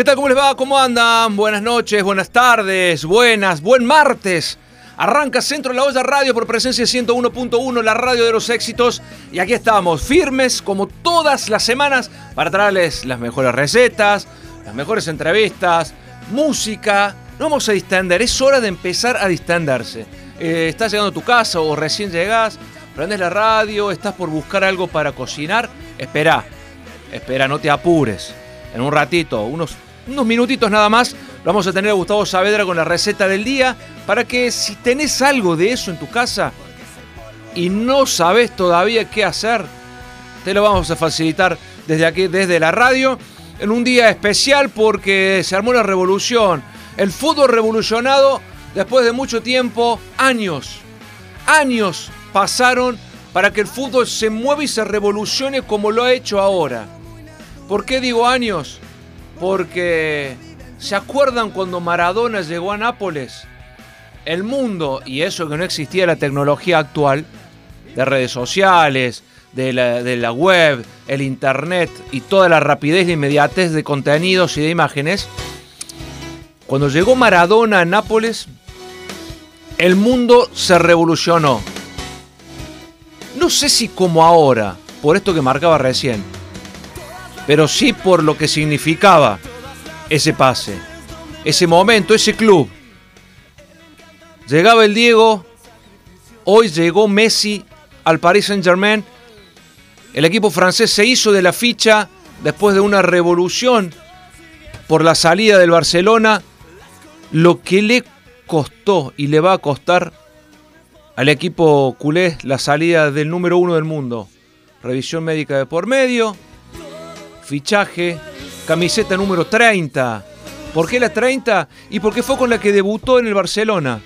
¿Qué tal? ¿Cómo les va? ¿Cómo andan? Buenas noches, buenas tardes, buenas, buen martes. Arranca Centro de la Olla Radio por presencia 101.1, la radio de los éxitos. Y aquí estamos, firmes como todas las semanas, para traerles las mejores recetas, las mejores entrevistas, música. No vamos a distender, es hora de empezar a distenderse. Eh, estás llegando a tu casa o recién llegás, prendes la radio, estás por buscar algo para cocinar. Espera, espera, no te apures en un ratito, unos, unos minutitos nada más, vamos a tener a Gustavo Saavedra con la receta del día para que si tenés algo de eso en tu casa y no sabes todavía qué hacer, te lo vamos a facilitar desde aquí, desde la radio, en un día especial porque se armó la revolución. El fútbol revolucionado después de mucho tiempo, años, años pasaron para que el fútbol se mueva y se revolucione como lo ha hecho ahora. ¿Por qué digo años? Porque ¿se acuerdan cuando Maradona llegó a Nápoles? El mundo, y eso que no existía la tecnología actual, de redes sociales, de la, web, el internet y toda la rapidez y inmediatez de contenidos y de imágenes, cuando llegó Maradona a Nápoles, el mundo se revolucionó. No sé si como ahora, por esto que marcaba recién, pero sí por lo que significaba ese pase, ese momento, ese club. Llegaba el Diego, hoy llegó Messi al Paris Saint Germain. El equipo francés se hizo de la ficha después de una revolución por la salida del Barcelona, lo que le costó y le va a costar al equipo culé la salida del número uno del mundo. Revisión médica de por medio, fichaje, camiseta número 30. ¿Por qué la 30? Y porque fue con la que debutó en el Barcelona.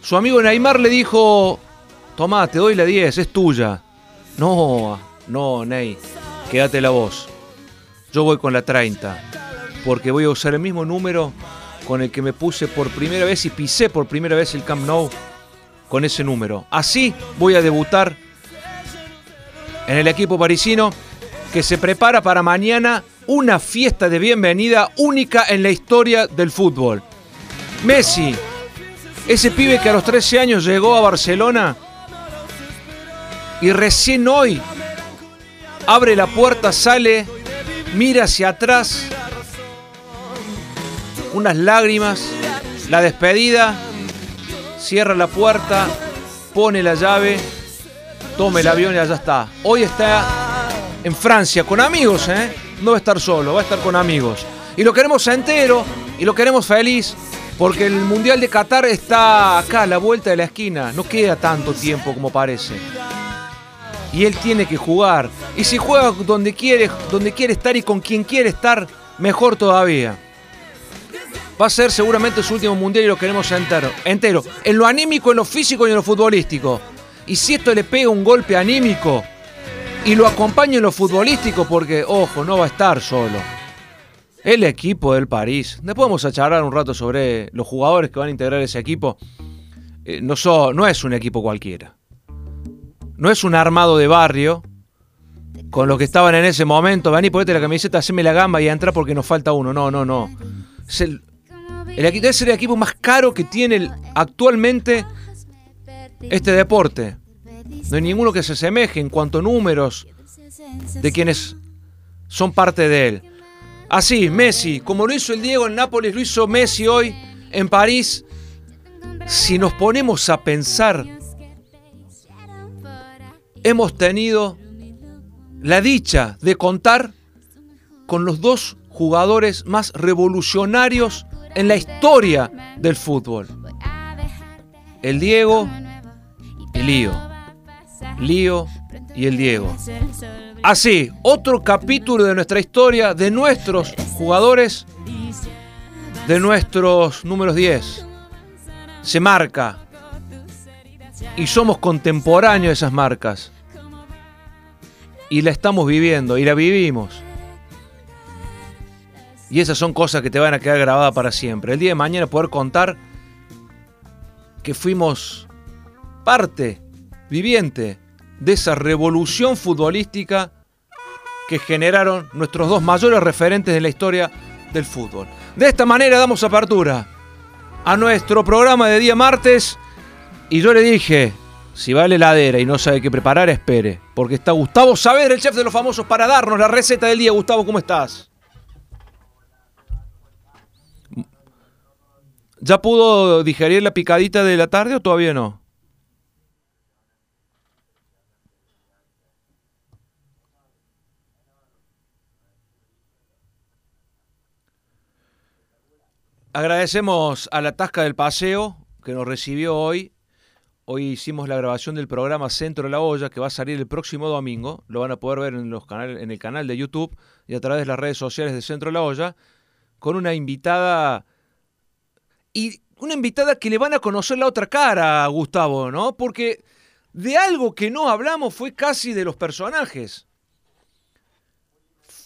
Su amigo Neymar le dijo, tomá, te doy la 10, es tuya. No, no, Ney, quédate la voz. Yo voy con la 30, porque voy a usar el mismo número con el que me puse por primera vez y pisé por primera vez el Camp Nou con ese número. Así voy a debutar en el equipo parisino que se prepara para mañana una fiesta de bienvenida única en la historia del fútbol. Messi, ese pibe que a los 13 años llegó a Barcelona y recién hoy abre la puerta, sale, mira hacia atrás, unas lágrimas, la despedida, cierra la puerta, pone la llave, toma el avión y allá está. Hoy está en Francia con amigos, ¿eh? No va a estar solo, va a estar con amigos. Y lo queremos entero y lo queremos feliz porque el Mundial de Qatar está acá a la vuelta de la esquina. No queda tanto tiempo como parece. Y él tiene que jugar. Y si juega donde quiere, donde quiere estar y con quien quiere estar, mejor todavía. Va a ser seguramente su último mundial y lo queremos entero. entero. En lo anímico, en lo físico y en lo futbolístico. Y si esto le pega un golpe anímico, y lo acompaña en lo futbolístico porque, ojo, no va a estar solo. El equipo del París. Después vamos a charlar un rato sobre los jugadores que van a integrar ese equipo. Eh, no, es un equipo cualquiera. No es un armado de barrio con los que estaban en ese momento. Vení, ponete la camiseta, haceme la gamba y entra porque nos falta uno. No, no, no. Es el, es el equipo más caro que tiene actualmente este deporte. No hay ninguno que se asemeje en cuanto a números de quienes son parte de él. Así, Messi, como lo hizo el Diego en Nápoles, lo hizo Messi hoy en París. Si nos ponemos a pensar, hemos tenido la dicha de contar con los dos jugadores más revolucionarios en la historia del fútbol. El Diego y Lío. Lío y el Diego. Así, otro capítulo de nuestra historia, de nuestros jugadores, de nuestros números 10. Se marca. Y somos contemporáneos de esas marcas. Y la estamos viviendo, y la vivimos. Y esas son cosas que te van a quedar grabadas para siempre. El día de mañana poder contar que fuimos parte viviente de esa revolución futbolística que generaron nuestros dos mayores referentes de la historia del fútbol. De esta manera damos apertura a nuestro programa de día martes y yo le dije, si va a la heladera y no sabe qué preparar, espere, porque está Gustavo Saavedra, el chef de los famosos, para darnos la receta del día. Gustavo, ¿cómo estás? ¿Ya pudo digerir la picadita de la tarde o todavía no? Agradecemos a la Tasca del Paseo que nos recibió hoy. Hoy hicimos la grabación del programa Centro de la Olla que va a salir el próximo domingo. Lo van a poder ver en, los canales, en el canal de YouTube y a través de las redes sociales de Centro de la Olla con una invitada y una invitada que le van a conocer la otra cara Gustavo, ¿no? Porque de algo que no hablamos fue casi de los personajes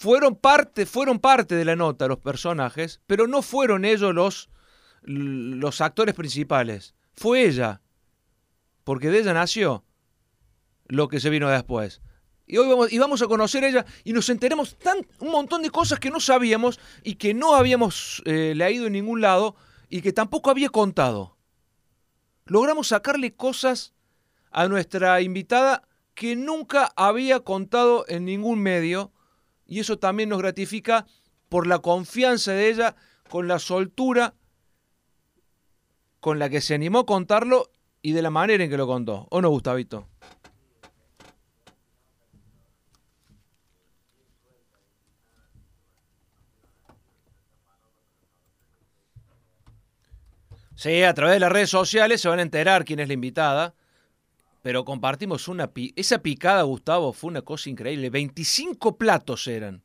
fueron parte, fueron parte de la nota los personajes, pero no fueron ellos los, los actores principales. Fue ella. Porque de ella nació lo que se vino después. Y hoy vamos, y vamos a conocer a ella y nos enteremos tan, un montón de cosas que no sabíamos y que no habíamos eh, leído en ningún lado y que tampoco había contado. Logramos sacarle cosas a nuestra invitada que nunca había contado en ningún medio y eso también nos gratifica por la confianza de ella, con la soltura con la que se animó a contarlo y de la manera en que lo contó. ¿O no, Gustavito? Sí, a través de las redes sociales se van a enterar quién es la invitada pero compartimos una... Esa picada, Gustavo, fue una cosa increíble. 25 platos eran,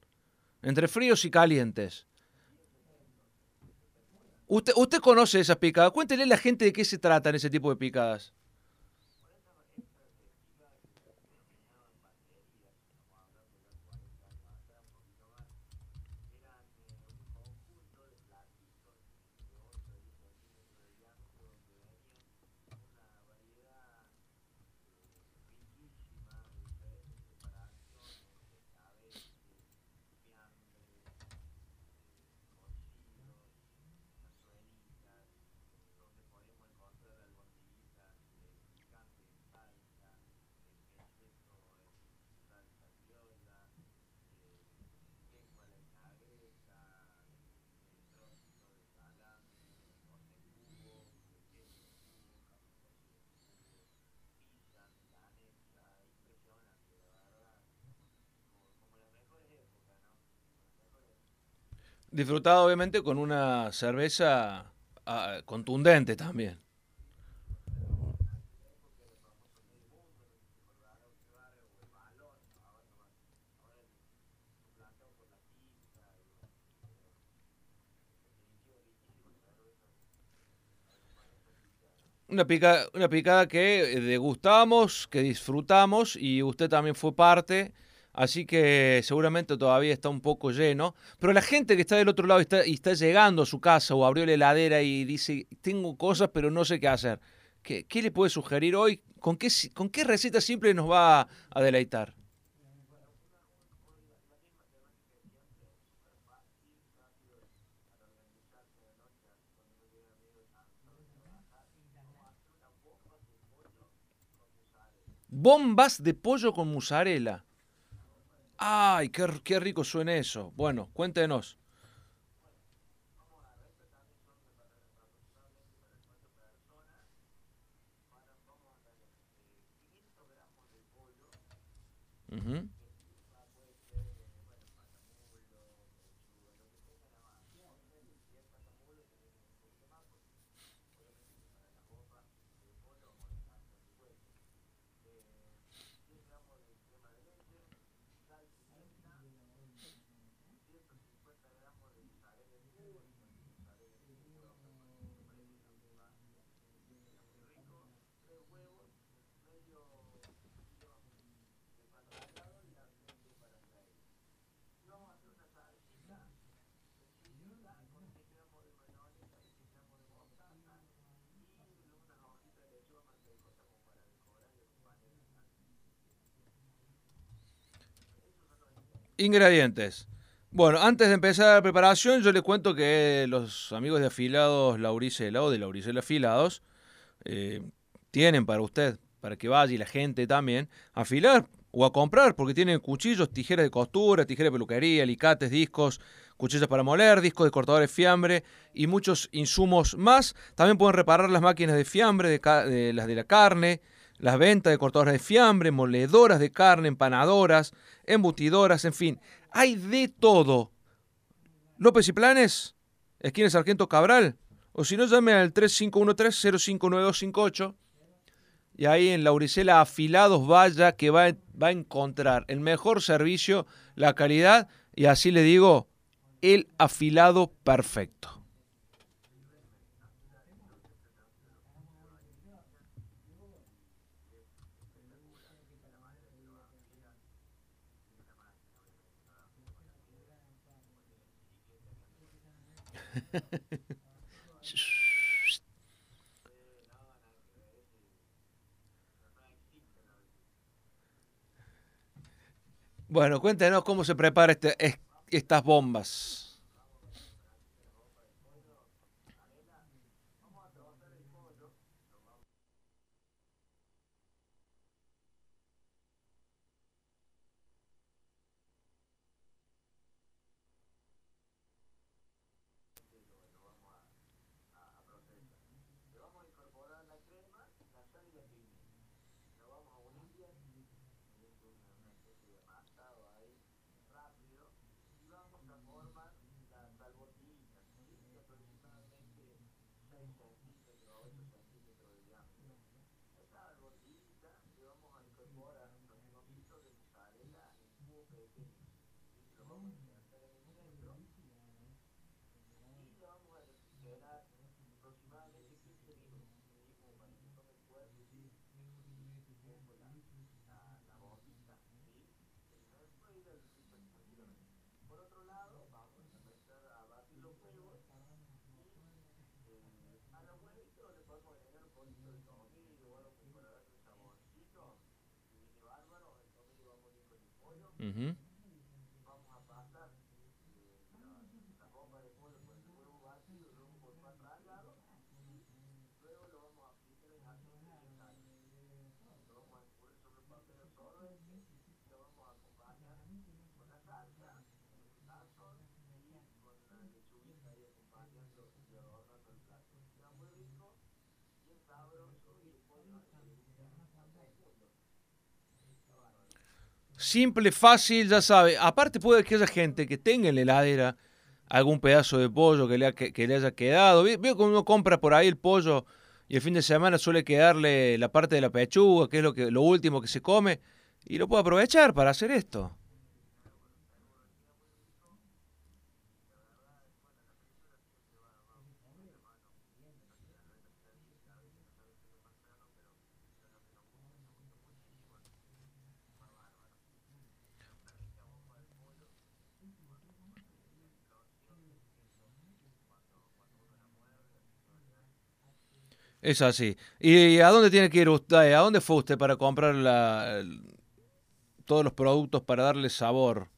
entre fríos y calientes. Usted, usted conoce esas picadas. Cuéntele a la gente de qué se tratan ese tipo de picadas. Disfrutado obviamente con una cerveza ah, contundente también. Una picada, una picada que degustamos, que disfrutamos y usted también fue parte Así que seguramente todavía está un poco lleno. Pero la gente que está del otro lado y está, llegando a su casa o abrió la heladera y dice, tengo cosas pero no sé qué hacer. ¿Qué, qué le puede sugerir hoy? ¿Con qué, ¿Con qué receta simple nos va a deleitar? Bombas de pollo con mozzarella. ¡Ay, qué, qué rico suena eso! Bueno, cuéntenos. Uh Ingredientes. Bueno, antes de empezar la preparación, yo les cuento que los amigos de afilados Lauricela o de Lauricela Afilados eh, tienen para usted, para que vaya y la gente también, afilar o a comprar, porque tienen cuchillos, tijeras de costura, tijeras de peluquería, alicates, discos, cuchillas para moler, discos de cortadores de fiambre y muchos insumos más. También pueden reparar las máquinas de fiambre, de, las de la carne, las ventas de cortadores de fiambre, moledoras de carne, empanadoras, embutidoras, en fin, hay de todo. López y Planes, esquina Sargento Cabral, o si no, llame al 3513-059258 y ahí en Lauricela Afilados vaya que va, va a encontrar el mejor servicio, la calidad y así le digo, el afilado perfecto. Bueno, cuéntenos cómo se prepara este, estas bombas. Uh Vamos a pasar la bomba de pollo por el huevo vacío, luego por cuatro grados y luego lo vamos a aplicar en aceite y sal. Lo vamos a escurrir sobre el papel absorbente, lo vamos a acompañar con la salsa, con el sazón y con la lechuguita ahí acompañando y adornando el plato. Queda muy rico, bien sabroso y el pollo le gusta a todo el mundo. Simple, fácil, ya sabe. Aparte puede que haya gente que tenga en la heladera algún pedazo de pollo que le, que, le haya quedado. Veo que uno compra por ahí el pollo y el fin de semana suele quedarle la parte de la pechuga, que es lo, que, lo último que se come, y lo puede aprovechar para hacer esto. Es así. ¿Y a dónde tiene que ir usted? ¿A dónde fue usted para comprar la, todos los productos para darle sabor?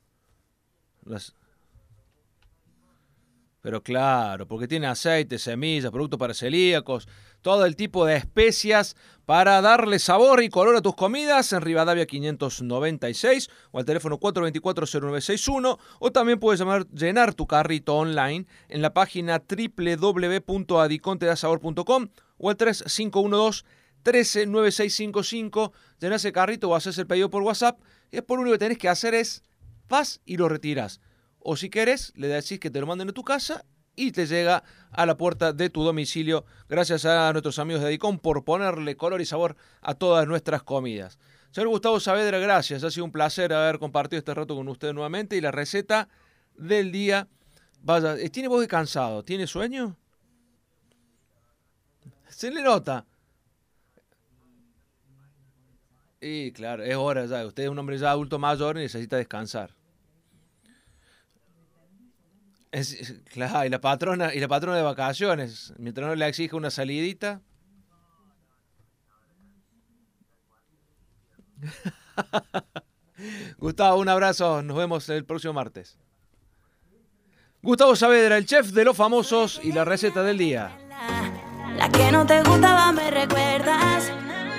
Pero claro, porque tiene aceite, semillas, productos para celíacos, todo el tipo de especias para darle sabor y color a tus comidas en Rivadavia 596 o al teléfono 424-0961 o también puedes llamar, llenar tu carrito online en la página www.adicontedasabor.com o al 3512 139655. Llenas el carrito o haces el pedido por WhatsApp. Y por lo único que tenés que hacer es vas y lo retiras. O si querés, le decís que te lo manden a tu casa y te llega a la puerta de tu domicilio. Gracias a nuestros amigos de Adicom por ponerle color y sabor a todas nuestras comidas. Señor Gustavo Saavedra, gracias. Ha sido un placer haber compartido este rato con usted nuevamente. Y la receta del día. Vaya, ¿tiene voz de cansado? ¿Tiene sueño? Se le nota. Y claro, es hora ya. Usted es un hombre ya adulto mayor y necesita descansar. Claro, y la patrona, y la patrona de vacaciones, mientras no le exige una salidita. Gustavo, un abrazo, nos vemos el próximo martes. Gustavo Saavedra, el chef de los famosos y la receta del día. La que no te gustaba me recuerdas.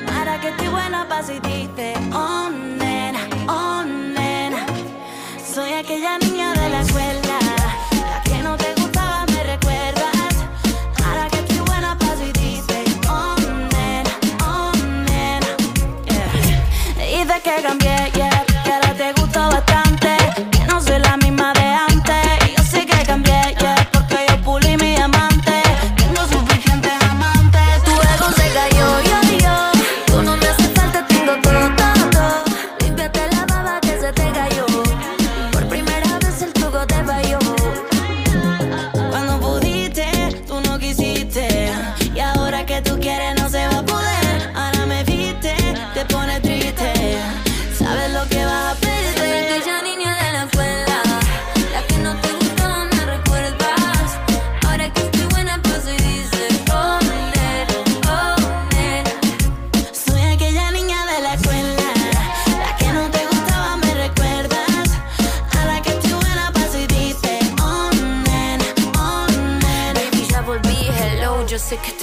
Para que estoy buena pa' si oh nena, oh nena. Soy aquella niña de la escuela.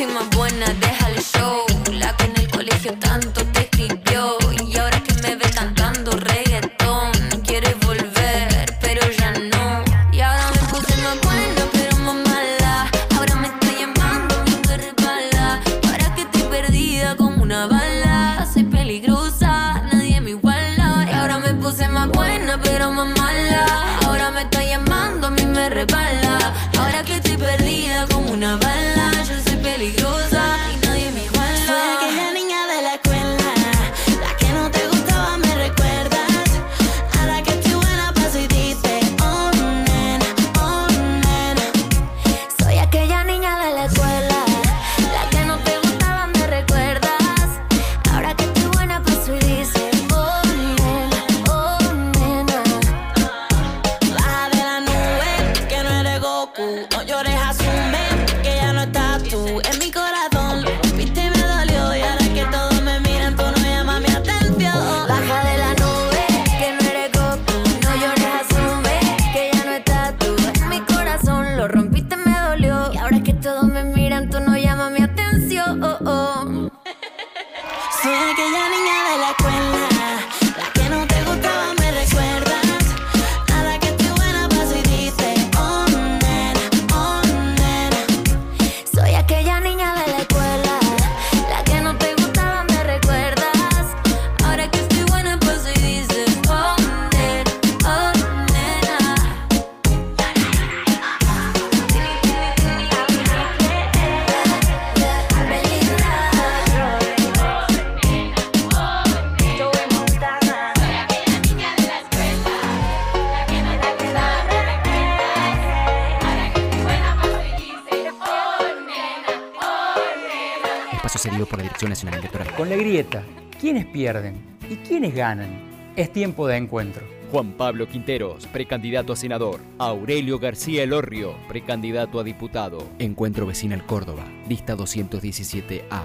Yo sé que Espacio cedido por la Dirección Nacional Electoral. Con la grieta, ¿quiénes pierden y quiénes ganan? Es tiempo de encuentro. Juan Pablo Quinteros, precandidato a senador. Aurelio García Elorrio, precandidato a diputado. Encuentro Vecinal Córdoba, lista 217A.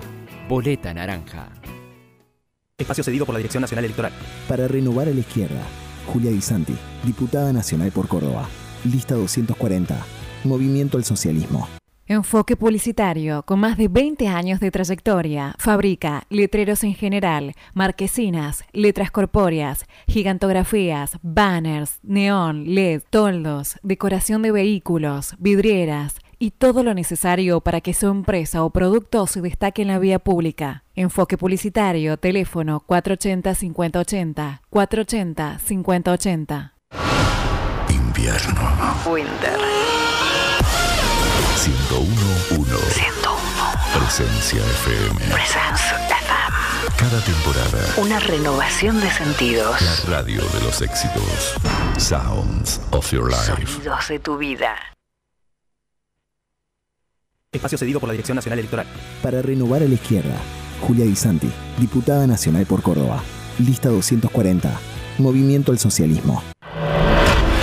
Boleta naranja. Espacio cedido por la Dirección Nacional Electoral. Para renovar a la izquierda, Julia Di Santi, diputada nacional por Córdoba. Lista 240. Movimiento al Socialismo. Enfoque Publicitario, con más de 20 años de trayectoria, fabrica letreros en general, marquesinas, letras corpóreas, gigantografías, banners, neón, LED, toldos, decoración de vehículos, vidrieras y todo lo necesario para que su empresa o producto se destaque en la vía pública. Enfoque Publicitario, teléfono 480-5080, 480-5080. Invierno. Winter. 101.1. 101. Presencia FM. Presence FM. Cada temporada. Una renovación de sentidos. La radio de los éxitos. Sounds of your life. Sonidos de tu vida. Espacio cedido por la Dirección Nacional Electoral. Para renovar a la izquierda, Julia Di Santi, diputada nacional por Córdoba. Lista 240. Movimiento al Socialismo.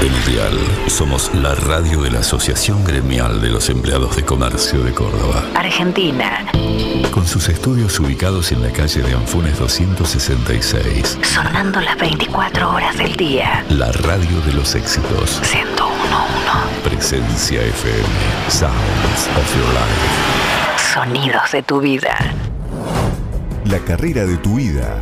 El. Somos la radio de la Asociación Gremial de los Empleados de Comercio de Córdoba. Argentina. Con sus estudios ubicados en la calle de Anfunes 266. Sonando las 24 horas del día. La radio de los éxitos. 101. Presencia FM. Sounds of your life. Sonidos de tu vida. La carrera de tu vida.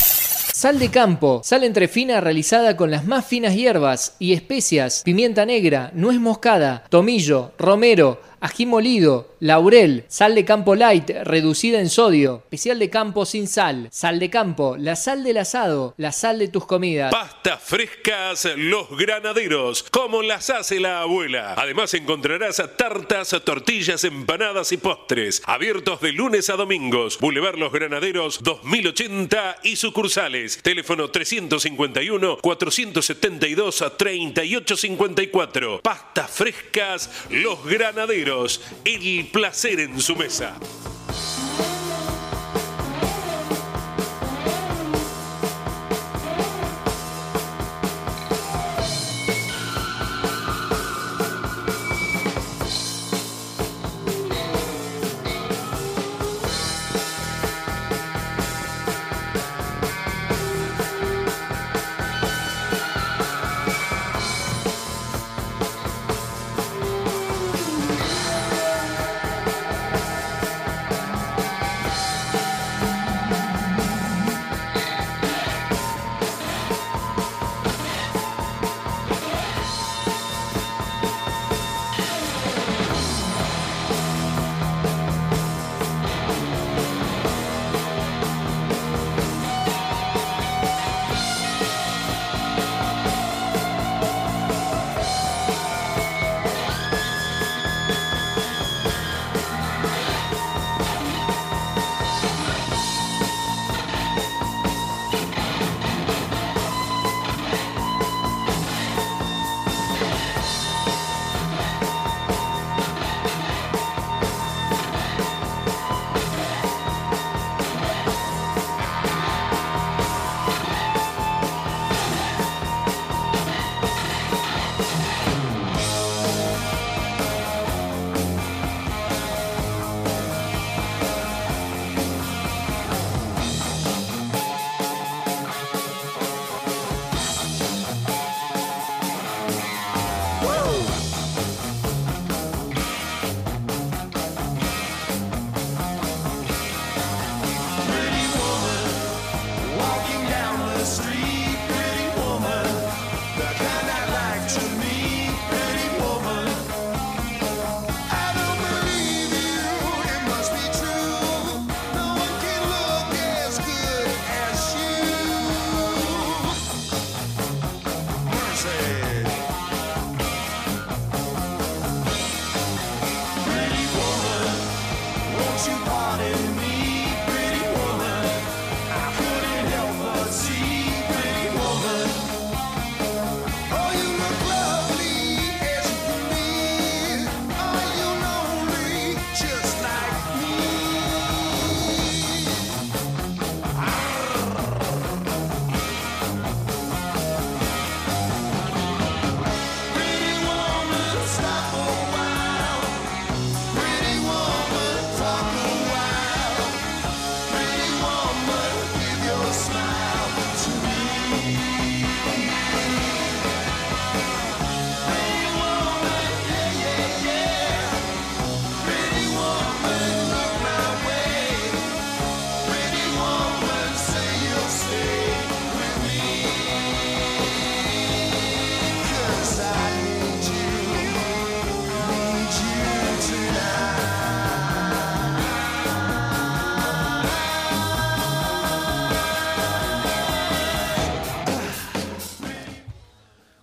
Sal de campo, sal entrefina realizada con las más finas hierbas y especias, pimienta negra, nuez moscada, tomillo, romero, ají molido, laurel, sal de campo light reducida en sodio, especial de campo sin sal, sal de campo, la sal del asado, la sal de tus comidas. Pastas frescas Los Granaderos, como las hace la abuela. Además encontrarás tartas, tortillas, empanadas y postres. Abiertos de lunes a domingos. Boulevard Los Granaderos 2080 y sucursales. Teléfono 351 472 3854. Pastas frescas Los Granaderos. El placer en su mesa.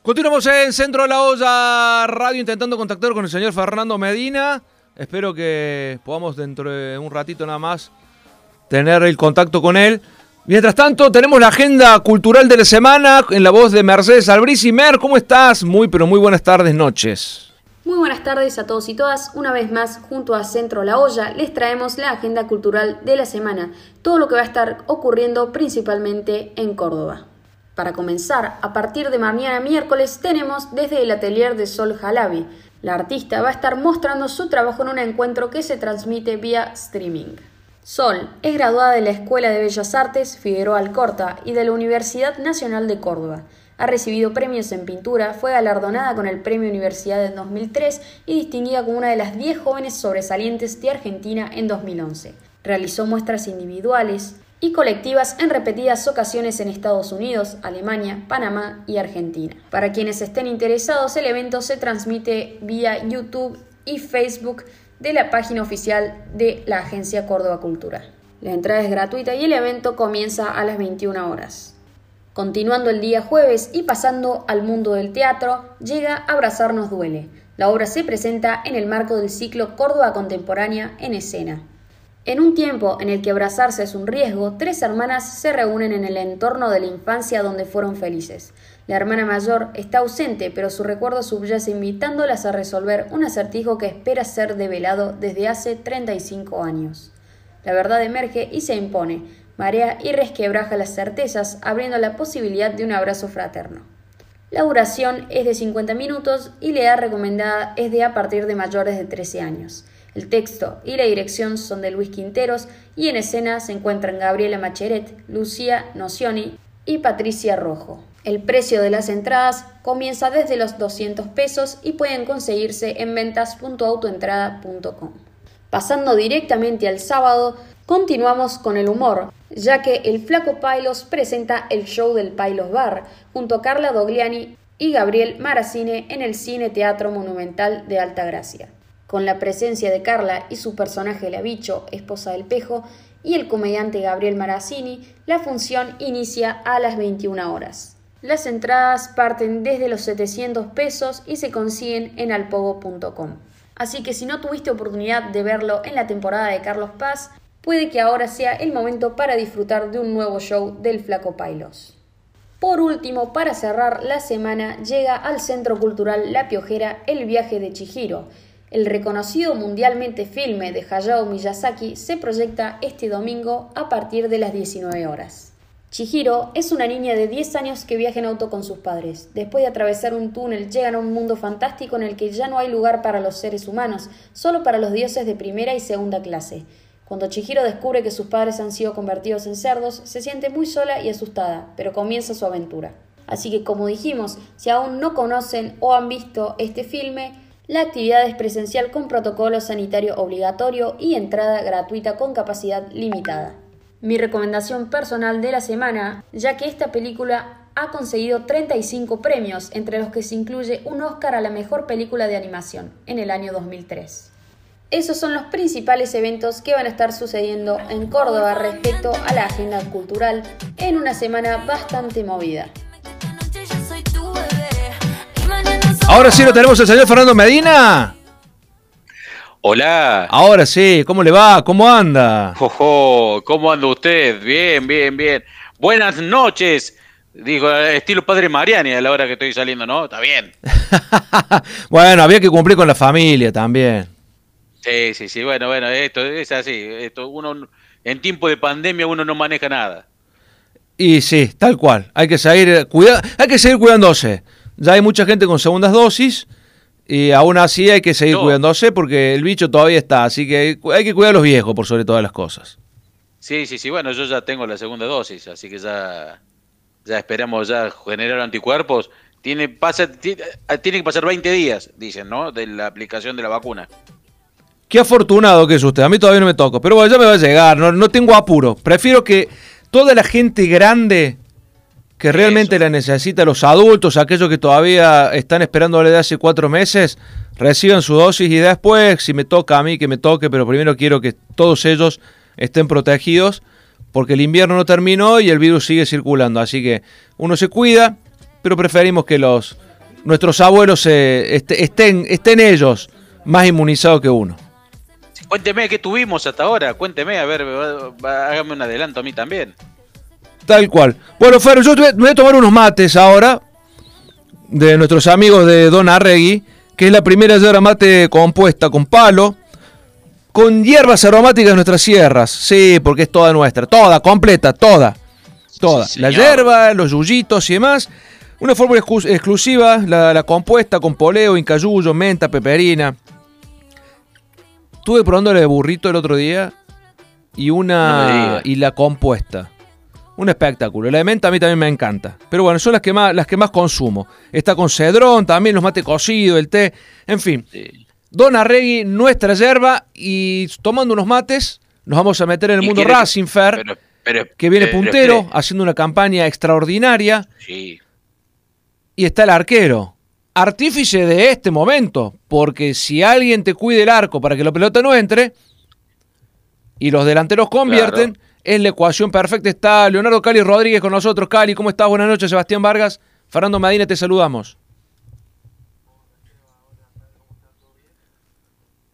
Continuamos en Centro de la Olla Radio intentando contactar con el señor Fernando Medina. Espero que podamos dentro de un ratito nada más tener el contacto con él. Mientras tanto, tenemos la agenda cultural de la semana en la voz de Mercedes Albrici. Mer, ¿cómo estás? Muy, pero muy buenas tardes, noches. Muy buenas tardes a todos y todas. Una vez más, junto a Centro La Olla, les traemos la agenda cultural de la semana, todo lo que va a estar ocurriendo principalmente en Córdoba. Para comenzar, a partir de mañana miércoles tenemos desde el atelier de Sol Jalabi. La artista va a estar mostrando su trabajo en un encuentro que se transmite vía streaming. Sol es graduada de la Escuela de Bellas Artes Figueroa Alcorta y de la Universidad Nacional de Córdoba. Ha recibido premios en pintura, fue galardonada con el Premio Universidad en 2003 y distinguida como una de las 10 jóvenes sobresalientes de Argentina en 2011. Realizó muestras individuales y colectivas en repetidas ocasiones en Estados Unidos, Alemania, Panamá y Argentina. Para quienes estén interesados, el evento se transmite vía YouTube y Facebook de la página oficial de la Agencia Córdoba Cultura. La entrada es gratuita y el evento comienza a las 21 horas. Continuando el día jueves y pasando al mundo del teatro, llega Abrazarnos Duele. La obra se presenta en el marco del ciclo Córdoba Contemporánea en escena. En un tiempo en el que abrazarse es un riesgo, tres hermanas se reúnen en el entorno de la infancia donde fueron felices. La hermana mayor está ausente, pero su recuerdo subyace invitándolas a resolver un acertijo que espera ser develado desde hace 35 años. La verdad emerge y se impone, marea y resquebraja las certezas, abriendo la posibilidad de un abrazo fraterno. La duración es de 50 minutos y la edad recomendada es de a partir de mayores de 13 años. El texto y la dirección son de Luis Quinteros y en escena se encuentran Gabriela Macheret, Lucía Nocioni y Patricia Rojo. El precio de las entradas comienza desde los 200 pesos y pueden conseguirse en ventas.autoentrada.com. Pasando directamente al sábado, continuamos con el humor, ya que el Flaco Pailos presenta el show del Pailos Bar junto a Carla Dogliani y Gabriel Maracine en el Cine Teatro Monumental de Altagracia. Con la presencia de Carla y su personaje La Bicho, esposa del Pejo, y el comediante Gabriel Maracini, la función inicia a las 21 horas. Las entradas parten desde los 700 pesos y se consiguen en alpogo.com. Así que si no tuviste oportunidad de verlo en la temporada de Carlos Paz, puede que ahora sea el momento para disfrutar de un nuevo show del Flaco Pailos. Por último, para cerrar la semana, llega al Centro Cultural La Piojera El viaje de Chihiro. El reconocido mundialmente filme de Hayao Miyazaki se proyecta este domingo a partir de las 19 horas. Chihiro es una niña de 10 años que viaja en auto con sus padres. Después de atravesar un túnel, llegan a un mundo fantástico en el que ya no hay lugar para los seres humanos, solo para los dioses de primera y segunda clase. Cuando Chihiro descubre que sus padres han sido convertidos en cerdos, se siente muy sola y asustada, pero comienza su aventura. Así que, como dijimos, si aún no conocen o han visto este filme, la actividad es presencial con protocolo sanitario obligatorio y entrada gratuita con capacidad limitada mi recomendación personal de la semana, ya que esta película ha conseguido 35 premios, entre los que se incluye un Oscar a la mejor película de animación en el año 2003. Esos son los principales eventos que van a estar sucediendo en Córdoba respecto a la agenda cultural en una semana bastante movida. Ahora sí lo tenemos el señor Fernando Medina. Hola. Ahora sí, ¿cómo le va? ¿Cómo anda? Jojo, ¿cómo anda usted? Bien, bien, bien. Buenas noches. Digo, estilo padre Mariani a la hora que estoy saliendo, ¿no? Está bien. bueno, había que cumplir con la familia también. Sí, sí, sí. Bueno, bueno, esto es así. Esto, uno, en tiempo de pandemia uno no maneja nada. Y sí, tal cual. Hay que seguir, cuida, hay que seguir cuidándose. Ya hay mucha gente con segundas dosis y aún así hay que seguir cuidándose porque el bicho todavía está, así que hay que cuidar a los viejos por sobre todas las cosas. Sí, sí, sí, bueno, yo ya tengo la segunda dosis, así que ya, ya esperamos ya generar anticuerpos. Tiene, pasa, tiene, que pasar 20 días, dicen, ¿no? De la aplicación de la vacuna. Qué afortunado que es usted, a mí todavía no me toca, pero bueno, ya me va a llegar, no, no tengo apuro. Prefiero que toda la gente grande que realmente la necesita los adultos, aquellos que todavía están esperando de hace cuatro meses, reciban su dosis y después, si me toca a mí, que me toque, pero primero quiero que todos ellos estén protegidos, porque el invierno no terminó y el virus sigue circulando. Así que uno se cuida, pero preferimos que los, nuestros abuelos eh, este- estén, estén ellos más inmunizados que uno. Cuénteme qué tuvimos hasta ahora. Cuénteme, a ver, hágame un adelanto a mí también. Tal cual. Bueno, Fer, yo me voy a tomar unos mates ahora de nuestros amigos de Don Arregui, que es la primera yerba mate compuesta con palo, con hierbas aromáticas de nuestras sierras. Sí, porque es toda nuestra, toda, completa, toda. Toda. la hierba, los yuyitos y demás. Una fórmula exclu- exclusiva, la, la compuesta con poleo, incayuyo, menta, peperina. Estuve probando de burrito el otro día y una y la compuesta. Un espectáculo. La de menta a mí también me encanta. Pero bueno, son las que más, las que más consumo. Está con cedrón, también los mate cocidos, el té. En fin. Don Arregui, nuestra yerba. Y tomando unos mates, nos vamos a meter en el ¿Y mundo Racing Fair, pero- pero- que viene pero puntero, haciendo una campaña extraordinaria. Sí. Y está el arquero. Artífice de este momento. Porque si alguien te cuide el arco para que la pelota no entre, y los delanteros convierten, es la ecuación perfecta. Está Leonardo Cali Rodríguez con nosotros. Cali, ¿cómo estás? Buenas noches, Sebastián Vargas. Fernando Medina, te saludamos.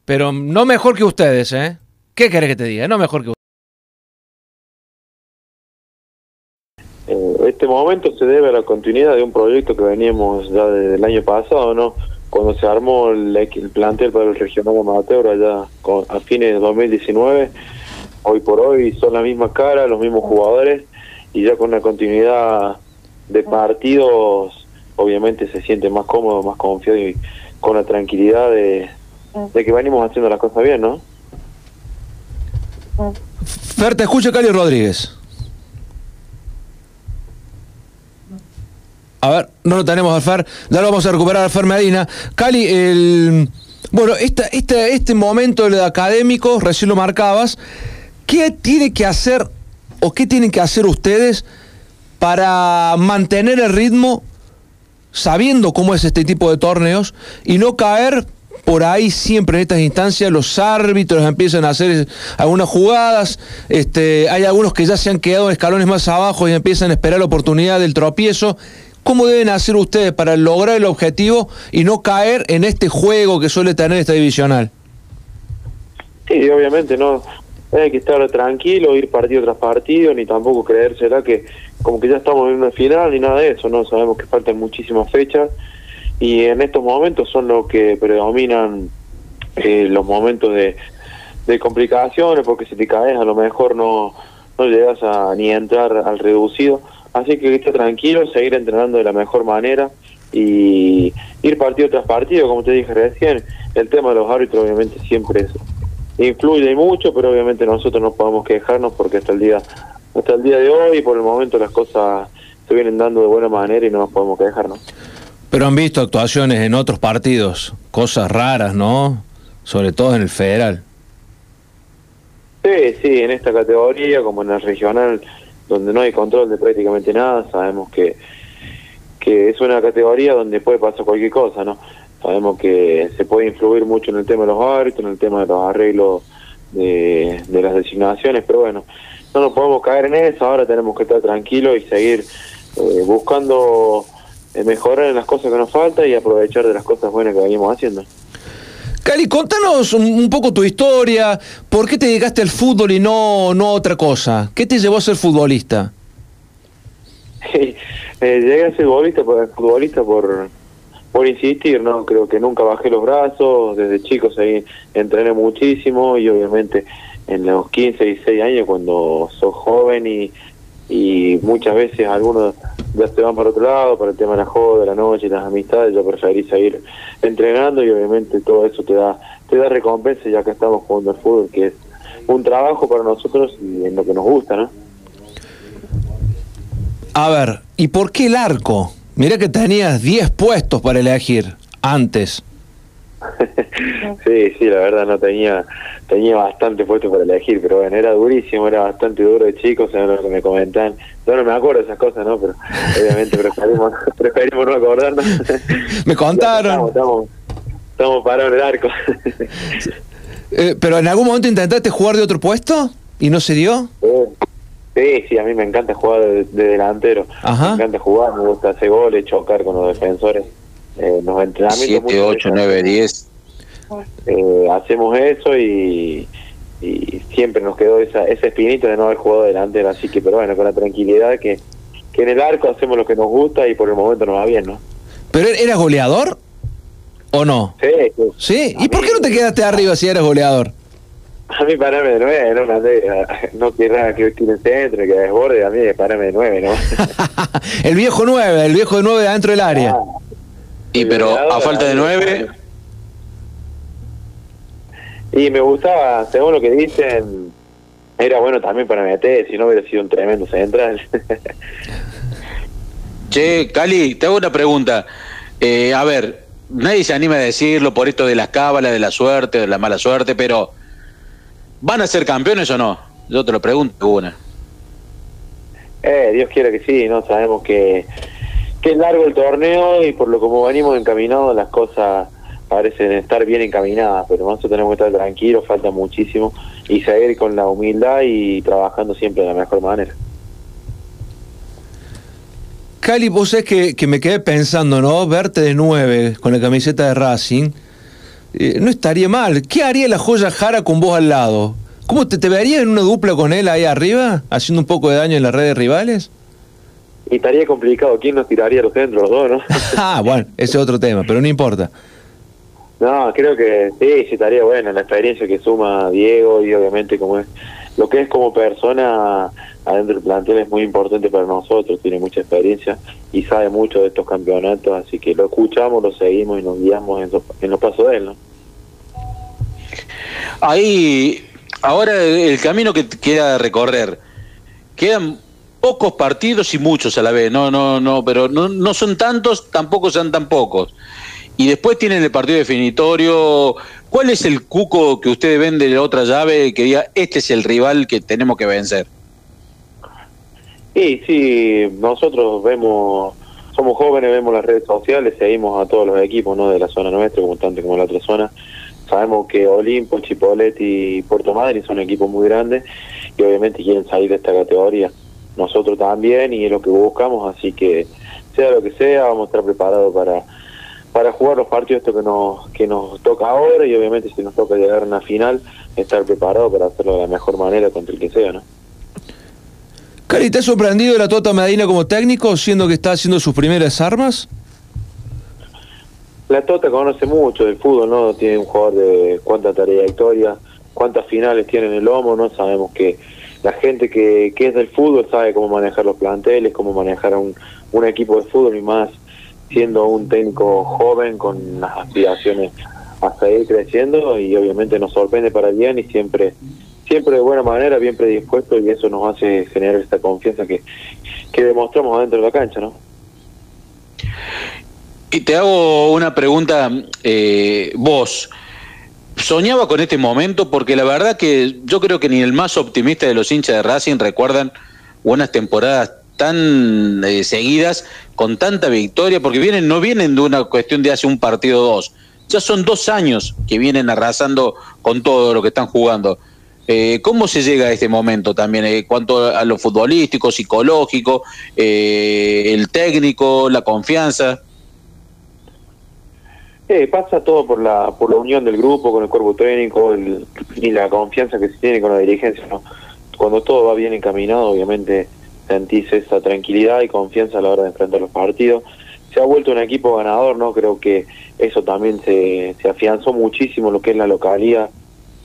Pero no mejor que ustedes, ¿eh? ¿Qué querés que te diga? No mejor que ustedes. Eh, este momento se debe a la continuidad de un proyecto que veníamos ya desde el año pasado, ¿no? Cuando se armó el, el plantel para el regional amateur allá con- a fines de 2019, hoy por hoy son la misma cara, los mismos jugadores y ya con una continuidad de partidos, obviamente se siente más cómodo, más confiado y con la tranquilidad de, de que venimos haciendo las cosas bien, ¿no? Fer, te escucha Cali Rodríguez. A ver, no lo tenemos al Fer, ya lo vamos a recuperar al Fer Medina. Cali, el, bueno, esta, esta- este momento de académicos, recién lo marcabas, ¿qué tiene que hacer o qué tienen que hacer ustedes para mantener el ritmo sabiendo cómo es este tipo de torneos y no caer por ahí siempre en estas instancias los árbitros empiezan a hacer algunas jugadas, este, hay algunos que ya se han quedado en escalones más abajo y empiezan a esperar la oportunidad del tropiezo. ¿Cómo deben hacer ustedes para lograr el objetivo y no caer en este juego que suele tener esta divisional? Sí, obviamente no hay que estar tranquilo, ir partido tras partido, ni tampoco creérsela que como que ya estamos en una final ni nada de eso, no sabemos que faltan muchísimas fechas y en estos momentos son los que predominan eh, los momentos de, complicaciones porque si te caes a lo mejor no, no llegas a ni entrar al reducido, así que estar tranquilo, seguir entrenando de la mejor manera y ir partido tras partido, como te dije recién, el tema de los árbitros obviamente siempre es influye mucho, pero obviamente nosotros no podemos quejarnos porque hasta el día hasta el día de hoy, por el momento las cosas se vienen dando de buena manera y no nos podemos quejarnos. Pero han visto actuaciones en otros partidos, cosas raras, ¿no? Sobre todo en el federal. Sí, sí, en esta categoría como en el regional, donde no hay control de prácticamente nada, sabemos que, que es una categoría donde puede pasar cualquier cosa, ¿no? Sabemos que se puede influir mucho en el tema de los árbitros, en el tema de los arreglos de, de las designaciones, pero bueno, no nos podemos caer en eso, ahora tenemos que estar tranquilos y seguir eh, buscando eh, mejorar en las cosas que nos faltan y aprovechar de las cosas buenas que venimos haciendo. Cali, contanos un, poco tu historia. ¿Por qué te dedicaste al fútbol y no, no a otra cosa? ¿Qué te llevó a ser futbolista? Eh, llegué a ser futbolista por, futbolista por, por insistir, ¿no? Creo que nunca bajé los brazos, desde chico seguí, entrené muchísimo y obviamente en los 15, 16 años cuando sos joven y, y muchas veces algunos ya se van para otro lado, para el tema de la joda, la noche las amistades, yo preferí seguir entrenando y obviamente todo eso te da, te da recompensa ya que estamos jugando al fútbol, que es un trabajo para nosotros y en lo que nos gusta, ¿no? A ver, ¿y por qué el arco? Mira que tenías 10 puestos para elegir antes. Sí, sí, la verdad no tenía tenía bastante puesto para elegir, pero bueno, era durísimo, era bastante duro de chicos, según lo que me comentan. Yo no me acuerdo de esas cosas, ¿no? Pero obviamente preferimos, preferimos no acordarnos. Me contaron. Estamos, estamos, estamos parados en el arco. Eh, ¿Pero en algún momento intentaste jugar de otro puesto y no se dio? Sí, sí, a mí me encanta jugar de, de delantero. Ajá. Me encanta jugar, me gusta hacer goles, chocar con los defensores. Eh, los entrenamientos 7, muchas 8, veces 9, 10. eh, hacemos eso y, y siempre nos quedó esa, esa espinita de no haber jugado delantero, así que, pero bueno, con la tranquilidad que, que en el arco hacemos lo que nos gusta y por el momento nos va bien, ¿no? ¿Pero eras goleador o no? Sí, sí. ¿Sí? ¿Y por qué no te quedaste arriba si eras goleador? A mí parame de nueve, no, mandé, no quiera que tire el centro, que desborde, a mí parame de nueve, ¿no? El viejo 9, el viejo de 9 adentro del área. Y pero a falta de 9, Y me gustaba, según lo que dicen, era bueno también para meter, si no hubiera sido un tremendo central. Che, Cali, te hago una pregunta. Eh, a ver, nadie se anima a decirlo por esto de las cábalas, de la suerte, de la mala suerte, pero ¿van a ser campeones o no? Yo te lo pregunto una. eh, Dios quiera que sí, no sabemos que, que es largo el torneo y por lo como venimos encaminados las cosas parecen estar bien encaminadas, pero nosotros tenemos que estar tranquilos, falta muchísimo y seguir con la humildad y trabajando siempre de la mejor manera. Cali, vos sabés que, que me quedé pensando, ¿no? Verte de 9 con la camiseta de Racing, eh, no estaría mal. ¿Qué haría la joya Jara con vos al lado? ¿Cómo te, te verías en una dupla con él ahí arriba, haciendo un poco de daño en las redes rivales? Y estaría complicado, ¿quién nos tiraría los centros, los dos, no? ah, bueno, ese es otro tema, pero no importa. No, creo que sí, sí estaría bueno la experiencia que suma Diego y obviamente como es lo que es como persona adentro del plantel es muy importante para nosotros, tiene mucha experiencia y sabe mucho de estos campeonatos, así que lo escuchamos, lo seguimos y nos guiamos en, los- en los pasos de él, ¿no? Ahí, ahora el camino que queda recorrer, quedan pocos partidos y muchos a la vez, no, no, no, pero no, no son tantos, tampoco son tan pocos. Y después tienen el partido definitorio. ¿Cuál es el cuco que ustedes ven de la otra llave que diga, este es el rival que tenemos que vencer? Y sí, nosotros vemos, somos jóvenes, vemos las redes sociales, seguimos a todos los equipos, ¿no? De la zona nuestra, como tanto como la otra zona. Sabemos que Olimpo, Chipoletti y Puerto Madryn son equipos muy grandes y obviamente quieren salir de esta categoría. Nosotros también y es lo que buscamos, así que sea lo que sea, vamos a estar preparados para para jugar los partidos estos que nos que nos toca ahora y obviamente si nos toca llegar a una final, estar preparado para hacerlo de la mejor manera contra el que sea, ¿no? Cali, ¿te ha sorprendido la Tota Medina como técnico, siendo que está haciendo sus primeras armas? La Tota conoce mucho del fútbol, ¿no? Tiene un jugador de cuánta trayectoria, cuántas finales tiene en el lomo, ¿no? Sabemos que la gente que, que es del fútbol sabe cómo manejar los planteles, cómo manejar a un, un equipo de fútbol y más siendo un técnico joven con las aspiraciones a seguir creciendo y obviamente nos sorprende para bien y siempre siempre de buena manera, bien predispuesto y eso nos hace generar esta confianza que, que demostramos adentro de la cancha, ¿no? Y te hago una pregunta, eh, vos, ¿soñaba con este momento? Porque la verdad que yo creo que ni el más optimista de los hinchas de Racing recuerdan unas temporadas tan eh, seguidas con tanta victoria, porque vienen no vienen de una cuestión de hace un partido o dos, ya son dos años que vienen arrasando con todo lo que están jugando. Eh, ¿Cómo se llega a este momento también? En cuanto a lo futbolístico, psicológico, eh, el técnico, la confianza. Eh, pasa todo por la por la unión del grupo con el cuerpo técnico el- y la confianza que se tiene con la dirigencia. ¿no? Cuando todo va bien encaminado, obviamente sentís esa tranquilidad y confianza a la hora de enfrentar los partidos. Se ha vuelto un equipo ganador, ¿no? Creo que eso también se, se afianzó muchísimo lo que es la localidad,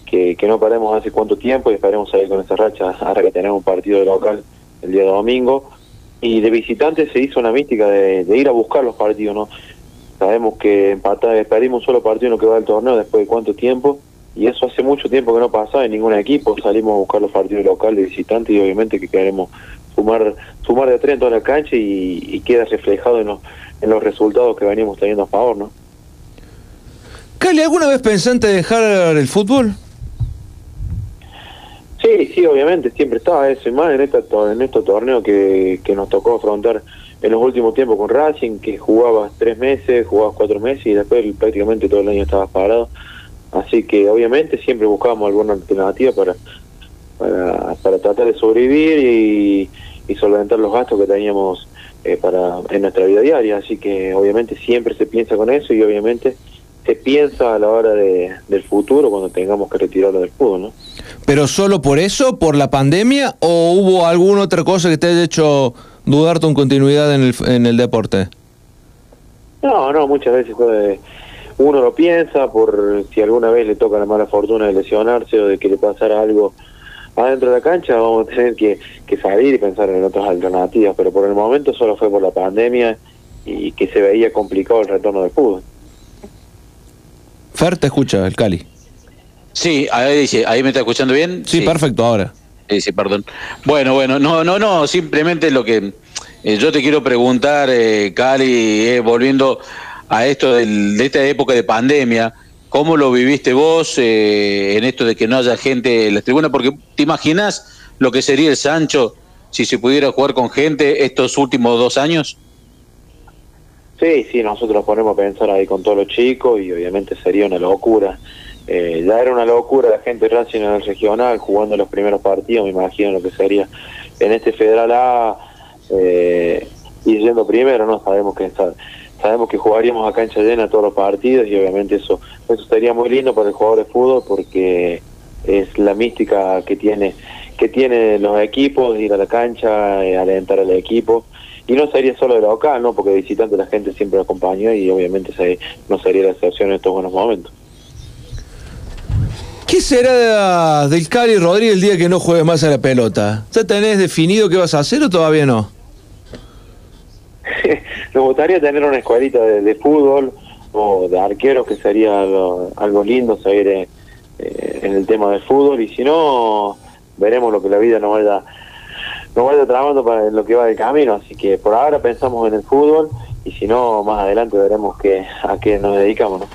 que, que no paremos hace cuánto tiempo y esperemos salir con esa racha ahora que tenemos un partido de local el día domingo. Y de visitante se hizo una mística de, de ir a buscar los partidos, ¿no? Sabemos que empatar, perdimos un solo partido en lo que va del torneo después de cuánto tiempo, y eso hace mucho tiempo que no pasaba en ningún equipo. Salimos a buscar los partidos locales de visitante y obviamente que queremos sumar sumar de tres en toda la cancha y, y queda reflejado en los, en los resultados que venimos teniendo a favor, ¿no? Cali, ¿alguna vez pensaste dejar el fútbol? Sí, sí, obviamente, siempre estaba eso, y más en, esta, en estos torneos que, que nos tocó afrontar en los últimos tiempos con Racing, que jugabas tres meses, jugabas cuatro meses y después prácticamente todo el año estabas parado. Así que obviamente siempre buscábamos alguna alternativa para, para, para tratar de sobrevivir y, y solventar los gastos que teníamos eh, para en nuestra vida diaria. Así que obviamente siempre se piensa con eso y obviamente se piensa a la hora de, del futuro cuando tengamos que retirarlo del fútbol, ¿no? ¿Pero solo por eso, por la pandemia, o hubo alguna otra cosa que te haya hecho dudar tu continuidad en el, en el deporte? No, no, muchas veces uno lo piensa por si alguna vez le toca la mala fortuna de lesionarse o de que le pasara algo adentro de la cancha, vamos a tener que, que salir y pensar en otras alternativas, pero por el momento solo fue por la pandemia y que se veía complicado el retorno del fútbol. Fer, te escucha, el Cali. Sí, ahí dice, ahí me está escuchando bien. Sí, perfecto, ahora. Sí, sí, perdón. Bueno, bueno, no, no, no, simplemente lo que eh, yo te quiero preguntar, eh, Cali, eh, volviendo a esto del- de esta época de pandemia, ¿cómo lo viviste vos eh, en esto de que no haya gente en las tribunas? Porque te imaginas lo que sería el Sancho si se pudiera jugar con gente estos últimos dos años. Sí, sí, nosotros nos ponemos a pensar ahí con todos los chicos y obviamente sería una locura. Eh, ya era una locura la gente Racing en el regional jugando los primeros partidos, me imagino lo que sería en este Federal A eh, y yendo primero, ¿no? Sabemos que sa- sabemos que jugaríamos a cancha llena todos los partidos y obviamente eso eso sería muy lindo para el jugador de fútbol porque es la mística que tiene que tienen los equipos, ir a la cancha, eh, alentar al equipo. Y no sería solo de local, ¿no? Porque visitante la gente siempre lo acompañó y obviamente se- no sería la excepción en estos buenos momentos. ¿Qué será del Cali Rodríguez el día que no juegue más a la pelota? ¿Ya tenés definido qué vas a hacer o todavía no? Nos gustaría tener una escuelita de, de fútbol o de arqueros, que sería lo- algo lindo seguir eh, eh, en el tema del fútbol. Y si no, veremos lo que la vida nos vaya, nos vaya tramando para lo que va del camino. Así que por ahora pensamos en el fútbol y si no, más adelante veremos que, a qué nos dedicamos. ¿no?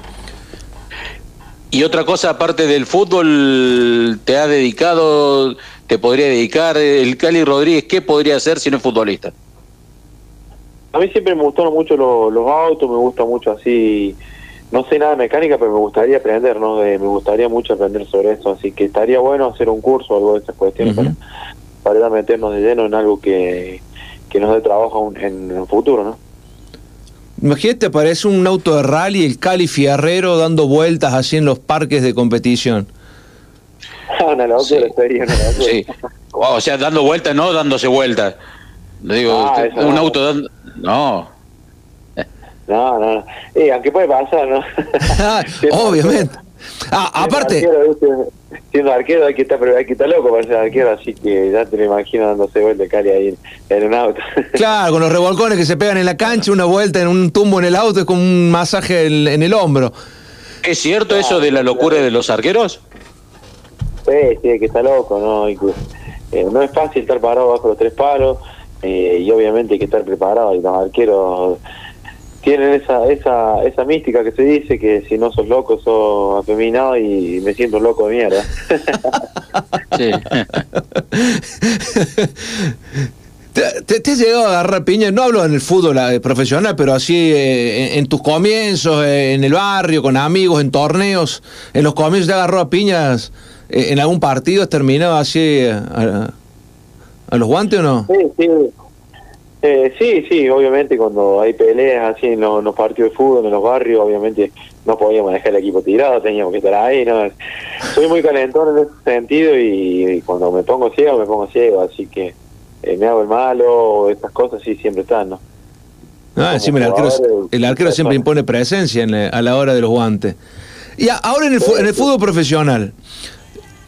Y otra cosa, aparte del fútbol, ¿te ha dedicado, te podría dedicar el Cali Rodríguez? ¿Qué podría hacer si no es futbolista? A mí siempre me gustaron mucho lo- los autos, me gusta mucho así, no sé nada de mecánica, pero me gustaría aprender, ¿no? De- me gustaría mucho aprender sobre eso, así que estaría bueno hacer un curso o algo de esas cuestiones para, para ir a meternos de lleno en algo que, que nos dé trabajo un- en el futuro, ¿no? Imagínate, aparece un auto de rally, el Cali Fierrero dando vueltas así en los parques de competición. una locura sería, una locura. Sí. O sea, dando vueltas, no dándose vueltas. Digo, Ah, un no. auto dando... No. No, no, no. Eh, aunque puede pasar, ¿no? Obviamente. Ah, aparte, Siendo arquero, ¿viste? siendo arquero hay que estar, pero hay que estar loco para ser arquero, así que ya te lo imagino dándose vuelta Cali ahí en, en un auto. claro, con los revolcones que se pegan en la cancha, una vuelta en un tumbo en el auto es como un masaje en, en el hombro. ¿Es cierto eso de la locura de los arqueros? Sí, sí, que está loco, ¿no? Eh, no es fácil estar parado bajo los tres palos eh, y obviamente hay que estar preparado y los arqueros tienen esa, esa, esa mística que se dice que si no sos loco sos afeminado y me siento loco de mierda. Sí. ¿Te, te, te has llegado a agarrar piña? No hablo en el fútbol eh, profesional, pero así eh, en, en tus comienzos, eh, en el barrio, con amigos, en torneos. En los comienzos te agarró a piñas eh, en algún partido, has terminado así eh, a, a los guantes o no? Sí, sí. Eh, sí, sí, obviamente cuando hay peleas así en los, en los partidos de fútbol, en los barrios, obviamente no podíamos dejar el equipo tirado, teníamos que estar ahí, ¿no? Soy muy calentón en ese sentido y, y cuando me pongo ciego, me pongo ciego, así que eh, me hago el malo, esas cosas sí siempre están, ¿no? Ah, encima el arquero, jugador, el arquero siempre impone presencia en la- a la hora de los guantes. Y a- ahora en el, en el fútbol profesional,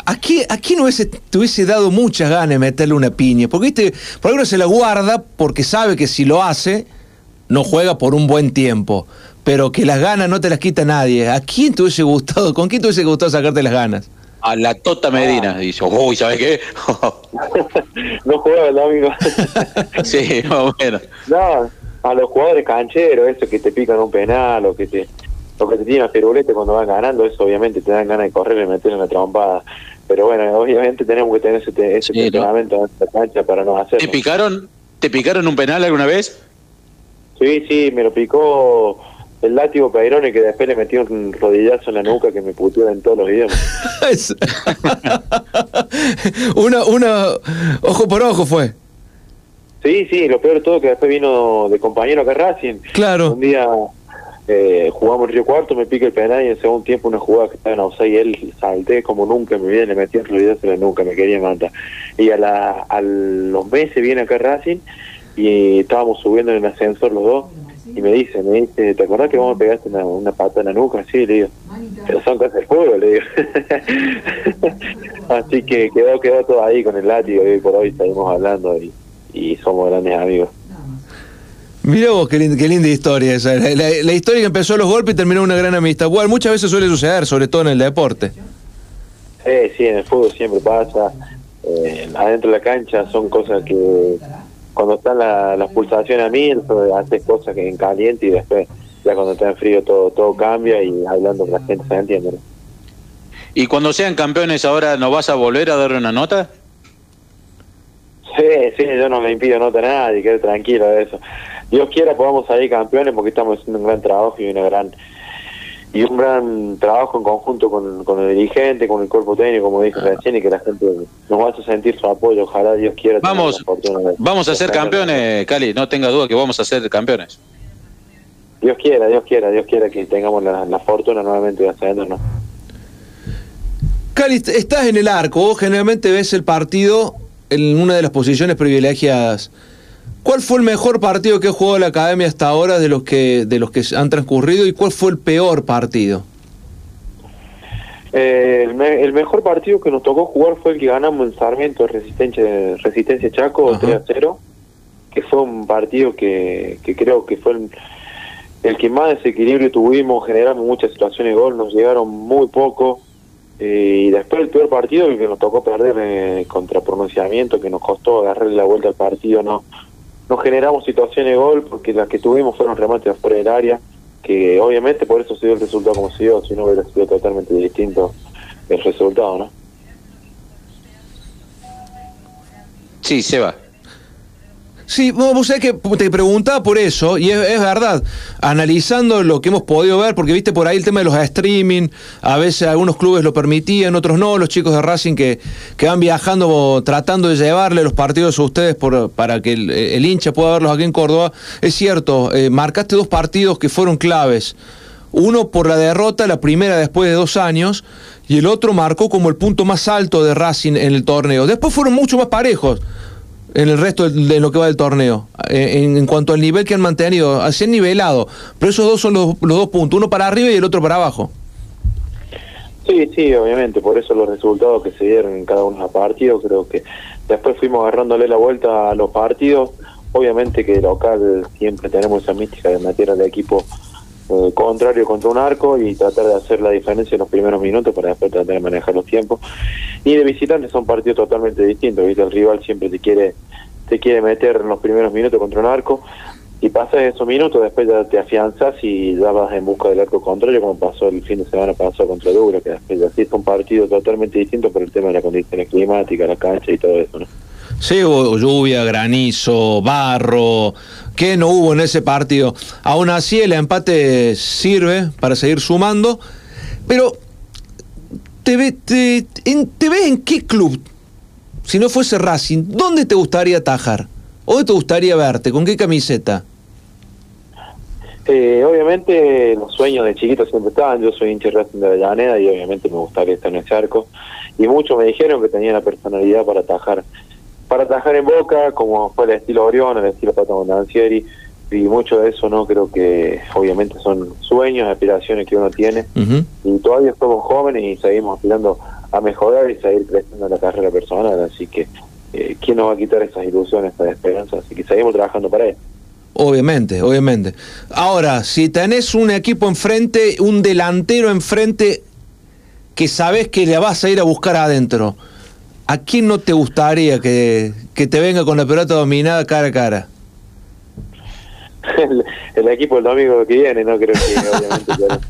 ¿a qué, a quién hubiese, te hubiese dado muchas ganas de meterle una piña? Porque viste, por alguno se la guarda porque sabe que si lo hace, no juega por un buen tiempo. Pero que las ganas no te las quita nadie. ¿A quién te hubiese gustado? ¿Con quién te hubiese gustado sacarte las ganas? A la Tota Medina. Dice, uy, ¿sabes qué? no jugaba el domingo. sí, más o menos. No, a los jugadores cancheros, eso que te pican un penal o que te o que te tiran a firulete cuando van ganando, eso obviamente te dan ganas de correr y meter en la trompada. Pero bueno, obviamente tenemos que tener ese, te- ese temperamento en la cancha para no ¿Te hacerlo. picaron, ¿Te picaron un penal alguna vez? Sí, sí, me lo picó el látigo Peirone que después le metió un rodillazo en la nuca que me puteó en todos los idiomas. una, una, ojo por ojo fue. Sí, sí, lo peor de todo que después vino de compañero acá Racing. Claro. Un día eh, jugamos Río Cuarto, me pica el penal y en segundo tiempo una jugada que estaba en offside y él salté como nunca, me viene, le metí en realidad, pero nunca me quería matar. Y a, la, a los meses viene acá Racing y estábamos subiendo en el ascensor los dos y me dice, me dice, ¿te acordás que vos me pegaste una, una pata en la nuca? Sí, le digo, pero son cosas del juego, le digo. Así que quedó, quedó todo ahí con el látigo y por hoy seguimos hablando y, y somos grandes amigos. Mira vos, qué linda, qué linda historia esa. La, la- la historia que empezó a los golpes y terminó una gran amistad. Bueno, muchas veces suele suceder, sobre todo en el deporte. Sí, sí, en el fútbol siempre pasa. Eh, adentro de la cancha son cosas que cuando están la- las pulsaciones a mil, haces cosas que en caliente y después ya cuando está en frío todo todo cambia y hablando con la gente se entiende. ¿no? Y cuando sean campeones ahora, ¿no vas a volver a darle una nota? Sí, sí, yo no le impido nota a nadie, quede tranquilo de eso. Dios quiera podamos salir campeones porque estamos haciendo un gran trabajo y una gran y un gran trabajo en conjunto con, con el dirigente, con el cuerpo técnico, como dije recién, y que la gente nos va a sentir su apoyo. Ojalá Dios quiera. tener Vamos, la fortuna de- Vamos a ser campeones, Cali, no tenga duda que vamos a ser campeones. Dios quiera, Dios quiera, Dios quiera que tengamos la, la fortuna nuevamente de ascendernos. Cali, estás en el arco, vos generalmente ves el partido en una de las posiciones privilegiadas. ¿Cuál fue el mejor partido que ha jugado la academia hasta ahora de los que de los que han transcurrido y cuál fue el peor partido? Eh, el, me- el mejor partido que nos tocó jugar fue el que ganamos en Sarmiento, Resistencia, Resistencia Chaco, 3 a 0, que fue un partido que, que creo que fue el, el que más desequilibrio tuvimos, generamos muchas situaciones de gol, nos llegaron muy poco. eh, y después el peor partido, el que nos tocó perder eh, contra pronunciamiento, que nos costó agarrarle la vuelta al partido, no, no generamos situaciones de gol porque las que tuvimos fueron remates afuera del área, que obviamente por eso se dio el resultado como se dio, si no hubiera sido totalmente distinto el resultado, ¿no? Sí, Seba. Sí, vos, sabés que te preguntaba por eso, y es, verdad, analizando lo que hemos podido ver, porque viste por ahí el tema de los streaming, a veces algunos clubes lo permitían, otros no, los chicos de Racing que, que van viajando tratando de llevarle los partidos a ustedes para que el, el hincha pueda verlos aquí en Córdoba. Es cierto, eh, marcaste dos partidos que fueron claves. Uno por la derrota, la primera después de dos años, y el otro marcó como el punto más alto de Racing en el torneo. Después fueron mucho más parejos en el resto de lo que va del torneo, eh, en, en cuanto al nivel que han mantenido, se han nivelado, pero esos dos son los, los dos puntos, uno para arriba y el otro para abajo. Sí, sí, obviamente, por eso los resultados que se dieron en cada uno de los partidos, creo que después fuimos agarrándole la vuelta a los partidos, obviamente que local siempre tenemos esa mística de meter al equipo eh, contrario contra un arco y tratar de hacer la diferencia en los primeros minutos para después tratar de manejar los tiempos. Y de visitantes son partidos totalmente distintos, ¿viste? el rival siempre te quiere te quiere meter en los primeros minutos contra un arco y pasas esos minutos, después ya te afianzas y ya vas en busca del arco contrario, como pasó el fin de semana pasado contra Dura, que después ya sí fue un partido totalmente distinto por el tema de las condiciones climáticas, la cancha y todo eso, ¿no? Sí, hubo lluvia, granizo, barro, que no hubo en ese partido. Aún así el empate sirve para seguir sumando, pero ¿te, ve- te, en- ¿te ves en qué club? Si no fuese Racing, ¿dónde te gustaría atajar? ¿Dónde te gustaría verte? ¿Con qué camiseta? Eh, obviamente los sueños de chiquito siempre estaban, yo soy hincha Racing de Avellaneda y obviamente me gustaría estar en ese arco y muchos me dijeron que tenía la personalidad para atajar para atajar en Boca, como fue el estilo Orión, el estilo Pato Mondancieri y mucho de eso no creo que obviamente son sueños, aspiraciones que uno tiene y todavía somos jóvenes y seguimos aspirando a mejorar y seguir creciendo en la carrera personal, así que eh, ¿quién nos va a quitar esas ilusiones, esas esperanzas? Así que seguimos trabajando para eso. Obviamente, obviamente. Ahora, si tenés un equipo enfrente, un delantero enfrente que sabes que le vas a ir a buscar adentro, ¿a quién no te gustaría que, que te venga con la pelota dominada cara a cara? el, el equipo el domingo que viene, no creo que obviamente pero-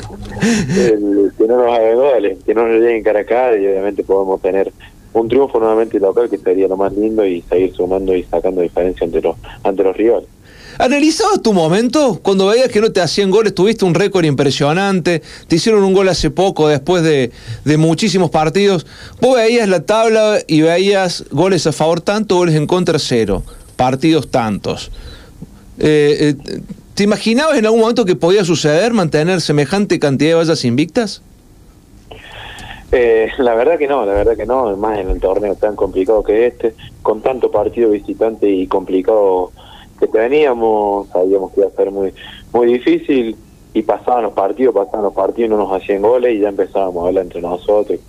el- que no nos haga goles, que no nos lleguen cara a cara y obviamente podemos tener un triunfo nuevamente local que sería lo más lindo y seguir sumando y sacando diferencia ante los ante los rivales. ¿Analizabas tu momento? Cuando veías que no te hacían goles, tuviste un récord impresionante, te hicieron un gol hace poco, después de, de muchísimos partidos. Vos veías la tabla y veías goles a favor tanto, goles en contra cero. partidos tantos. Eh, eh, ¿Te imaginabas en algún momento que podía suceder mantener semejante cantidad de vallas invictas? Eh, la verdad que no, la verdad que no, más en el torneo tan complicado que este, con tanto partido visitante y complicado que teníamos, sabíamos que iba a ser muy muy difícil y pasaban los partidos, pasaban los partidos, no nos hacían goles y ya empezábamos a hablar entre nosotros.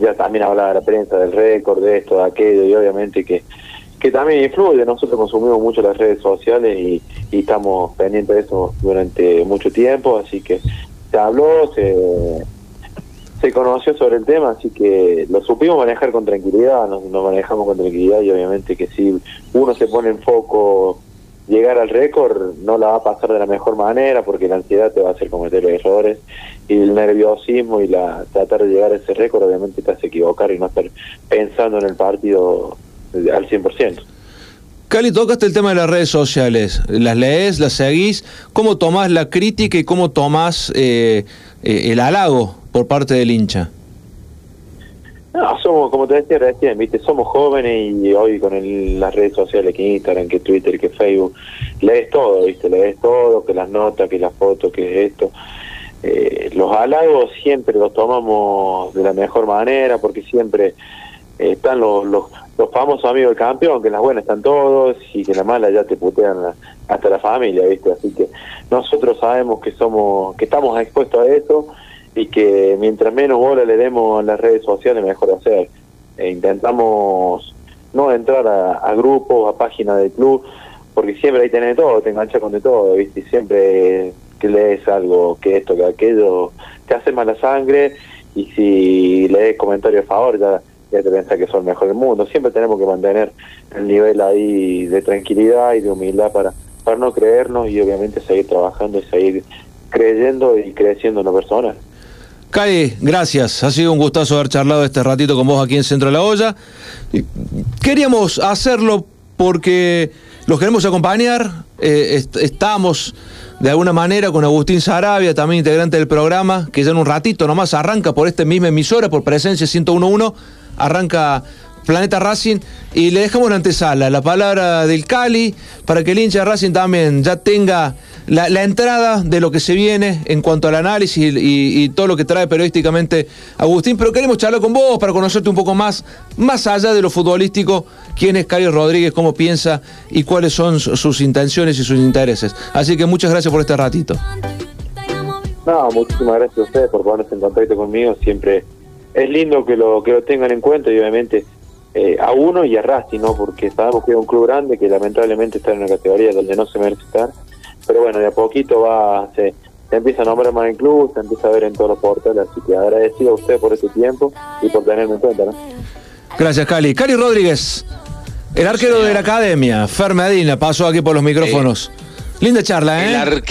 Ya también hablaba la prensa del récord, de esto, de aquello y obviamente que que también influye, nosotros consumimos mucho las redes sociales y, estamos pendientes de eso durante mucho tiempo, así que se habló, se, se conoció sobre el tema, así que lo supimos manejar con tranquilidad, nos manejamos con tranquilidad y obviamente que si uno se pone en foco llegar al récord, no la va a pasar de la mejor manera porque la ansiedad te va a hacer cometer errores y el nerviosismo y la tratar de llegar a ese récord obviamente te hace equivocar y no estar pensando en el partido al 100%. Cali, tocaste el tema de las redes sociales. ¿Las lees, las seguís? ¿Cómo tomás la crítica y cómo tomás eh, eh, el halago por parte del hincha? No, somos, como te decía recién, ¿viste? somos jóvenes y hoy con el- las redes sociales, que Instagram, que Twitter, que Facebook, lees todo, ¿viste? Lees todo, que las notas, que las fotos, que esto. Eh, los halagos siempre los tomamos de la mejor manera porque siempre están los, los, los famosos amigos del campeón, que las buenas están todos y que las malas ya te putean hasta la familia, ¿viste? Así que nosotros sabemos que somos, que estamos expuestos a eso y que mientras menos bola le demos en las redes sociales, mejor hacer. E intentamos no entrar a, grupos, a páginas del club, porque siempre ahí tenés todo, te enganchas con de todo, ¿viste? Y siempre que lees algo, que esto, que aquello, te hace mala sangre y si lees comentarios a favor ya, ya te pensás que son el mejor del mundo. Siempre tenemos que mantener el nivel ahí de tranquilidad y de humildad para, para no creernos y obviamente seguir trabajando y seguir creyendo y creciendo en la persona. Cali, gracias. Ha sido un gustazo haber charlado este ratito con vos aquí en Centro de la Olla. Queríamos hacerlo porque los queremos acompañar. Eh, est- estamos de alguna manera con Agustín Sarabia, también integrante del programa, que ya en un ratito nomás arranca por esta misma emisora, por presencia 1011, arranca Planeta Racing y le dejamos la antesala, la palabra del Cali, para que el hincha Racing también ya tenga la, entrada de lo que se viene en cuanto al análisis y, todo lo que trae periodísticamente Agustín, pero queremos charlar con vos para conocerte un poco más, más allá de lo futbolístico, quién es Cali Rodríguez, cómo piensa y cuáles son su- sus intenciones y sus intereses. Así que muchas gracias por este ratito. No, muchísimas gracias a ustedes por ponerse en contacto conmigo. Siempre es lindo que lo que lo tengan en cuenta y obviamente eh, a uno y a Racing, ¿no? Porque sabemos que es un club grande que lamentablemente está en una categoría donde no se merece estar. Pero bueno, de a poquito va, se, se empieza a nombrar más el club, se empieza a ver en todos los portales. Así que agradecido a usted por este tiempo y por tenerme en cuenta, ¿no? Gracias, Cali. Cali Rodríguez, el arquero de la academia, Fer Medina, pasó aquí por los micrófonos. Linda charla, ¿eh? El arquero